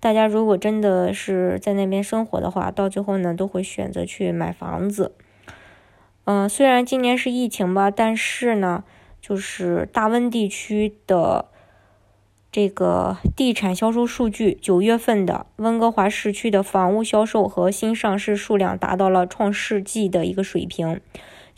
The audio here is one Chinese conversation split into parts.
大家如果真的是在那边生活的话，到最后呢，都会选择去买房子。嗯，虽然今年是疫情吧，但是呢，就是大温地区的这个地产销售数据，九月份的温哥华市区的房屋销售和新上市数量达到了创世纪的一个水平。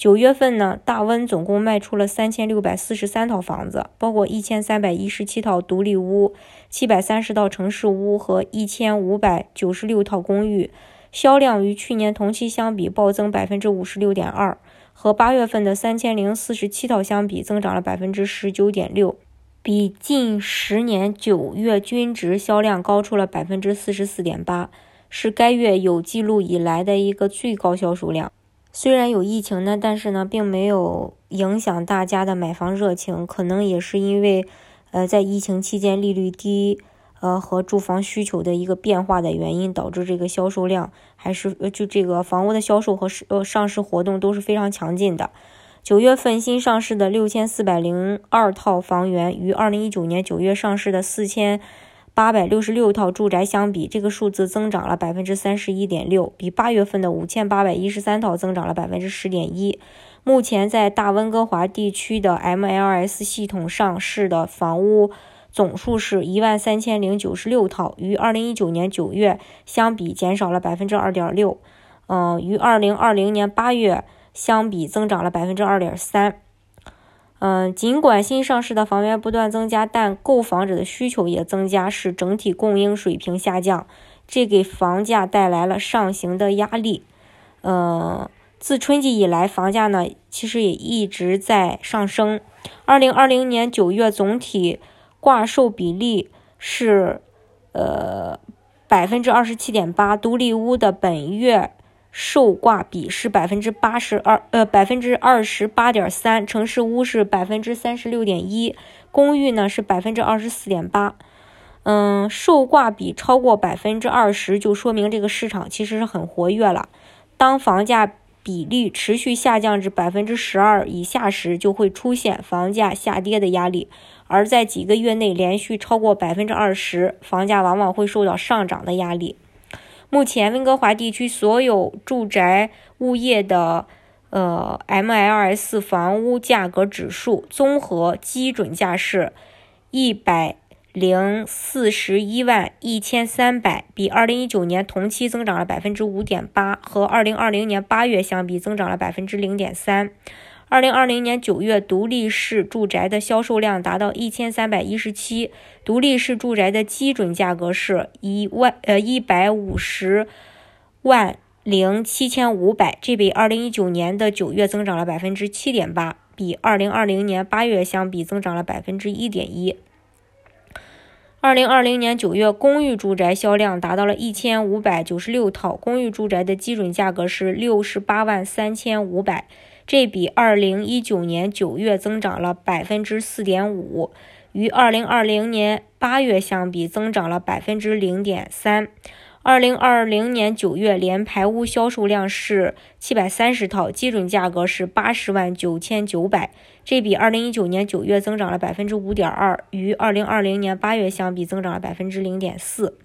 九月份呢，大温总共卖出了三千六百四十三套房子，包括一千三百一十七套独立屋、七百三十套城市屋和一千五百九十六套公寓，销量与去年同期相比暴增百分之五十六点二，和八月份的三千零四十七套相比，增长了百分之十九点六，比近十年九月均值销量高出了百分之四十四点八，是该月有记录以来的一个最高销售量。虽然有疫情呢，但是呢，并没有影响大家的买房热情。可能也是因为，呃，在疫情期间利率低，呃，和住房需求的一个变化的原因，导致这个销售量还是呃，就这个房屋的销售和呃上市活动都是非常强劲的。九月份新上市的六千四百零二套房源，于二零一九年九月上市的四千。八百六十六套住宅相比，这个数字增长了百分之三十一点六，比八月份的五千八百一十三套增长了百分之十点一。目前在大温哥华地区的 MLS 系统上市的房屋总数是一万三千零九十六套，与二零一九年九月相比减少了百分之二点六，嗯，与二零二零年八月相比增长了百分之二点三。嗯，尽管新上市的房源不断增加，但购房者的需求也增加，使整体供应水平下降，这给房价带来了上行的压力。呃，自春季以来，房价呢其实也一直在上升。二零二零年九月总体挂售比例是呃百分之二十七点八，独立屋的本月。售挂比是百分之八十二，呃，百分之二十八点三，城市屋是百分之三十六点一，公寓呢是百分之二十四点八，嗯，售挂比超过百分之二十，就说明这个市场其实是很活跃了。当房价比例持续下降至百分之十二以下时，就会出现房价下跌的压力；而在几个月内连续超过百分之二十，房价往往会受到上涨的压力。目前，温哥华地区所有住宅物业的呃 MLS 房屋价格指数综合基准价是一百零四十一万一千三百，比二零一九年同期增长了百分之五点八，和二零二零年八月相比增长了百分之零点三。二零二零年九月，独立式住宅的销售量达到一千三百一十七，独立式住宅的基准价格是一万呃一百五十万零七千五百，这比二零一九年的九月增长了百分之七点八，比二零二零年八月相比增长了百分之一点一。二零二零年九月，公寓住宅销量达到了一千五百九十六套，公寓住宅的基准价格是六十八万三千五百。这比二零一九年九月增长了百分之四点五，与二零二零年八月相比增长了百分之零点三。二零二零年九月连排屋销售量是七百三十套，基准价格是八十万九千九百，这比二零一九年九月增长了百分之五点二，与二零二零年八月相比增长了百分之零点四。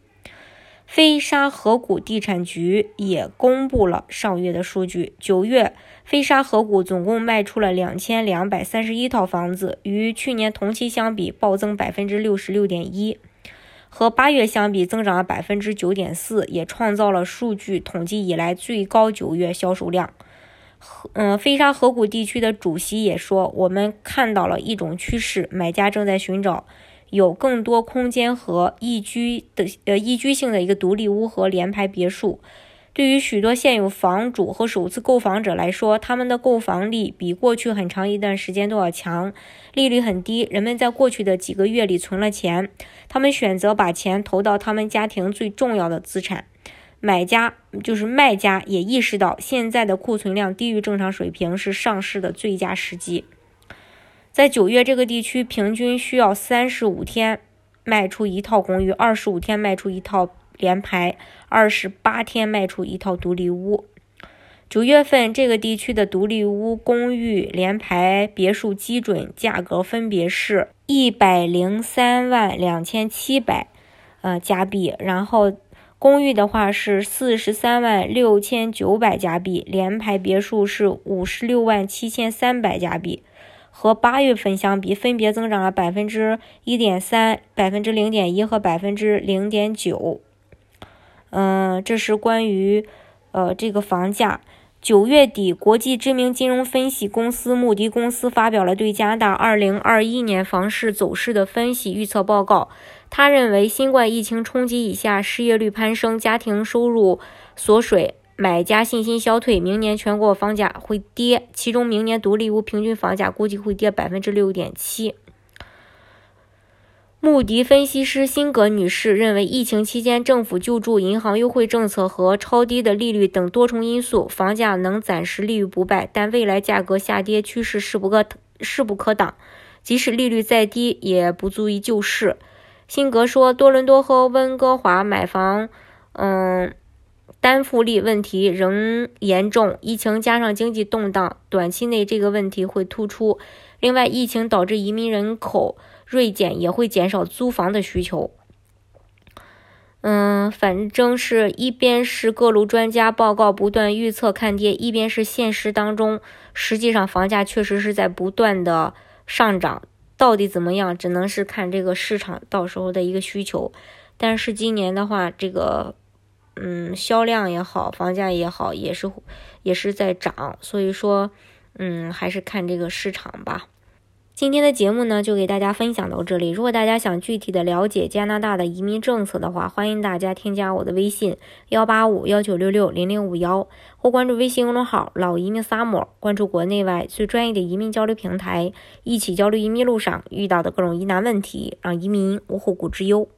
飞沙河谷地产局也公布了上月的数据。九月，飞沙河谷总共卖出了两千两百三十一套房子，与去年同期相比暴增百分之六十六点一，和八月相比增长了百分之九点四，也创造了数据统计以来最高九月销售量。嗯，飞沙河谷地区的主席也说，我们看到了一种趋势，买家正在寻找。有更多空间和宜居的呃宜居性的一个独立屋和联排别墅，对于许多现有房主和首次购房者来说，他们的购房力比过去很长一段时间都要强，利率很低，人们在过去的几个月里存了钱，他们选择把钱投到他们家庭最重要的资产。买家就是卖家也意识到现在的库存量低于正常水平是上市的最佳时机。在九月，这个地区平均需要三十五天卖出一套公寓，二十五天卖出一套联排，二十八天卖出一套独立屋。九月份，这个地区的独立屋、公寓、联排、别墅基准价格分别是一百零三万两千七百呃加币，然后。公寓的话是四十三万六千九百加币，联排别墅是五十六万七千三百加币，和八月份相比，分别增长了百分之一点三、百分之零点一和百分之零点九。嗯，这是关于呃这个房价。九月底，国际知名金融分析公司穆迪公司发表了对加拿大二零二一年房市走势的分析预测报告。他认为，新冠疫情冲击以下，失业率攀升，家庭收入缩水，买家信心消退，明年全国房价会跌。其中，明年独立屋平均房价估计会跌百分之六点七。穆迪分析师辛格女士认为，疫情期间政府救助、银行优惠政策和超低的利率等多重因素，房价能暂时立于不败，但未来价格下跌趋势势不可势不可挡。即使利率再低，也不足以救市。辛格说，多伦多和温哥华买房，嗯，担负力问题仍严重。疫情加上经济动荡，短期内这个问题会突出。另外，疫情导致移民人口。锐减也会减少租房的需求。嗯，反正是一边是各路专家报告不断预测看跌，一边是现实当中，实际上房价确实是在不断的上涨。到底怎么样，只能是看这个市场到时候的一个需求。但是今年的话，这个嗯销量也好，房价也好，也是也是在涨。所以说，嗯，还是看这个市场吧。今天的节目呢，就给大家分享到这里。如果大家想具体的了解加拿大的移民政策的话，欢迎大家添加我的微信幺八五幺九六六零零五幺，或关注微信公众号“老移民 summer”，关注国内外最专业的移民交流平台，一起交流移民路上遇到的各种疑难问题，让移民无后顾之忧。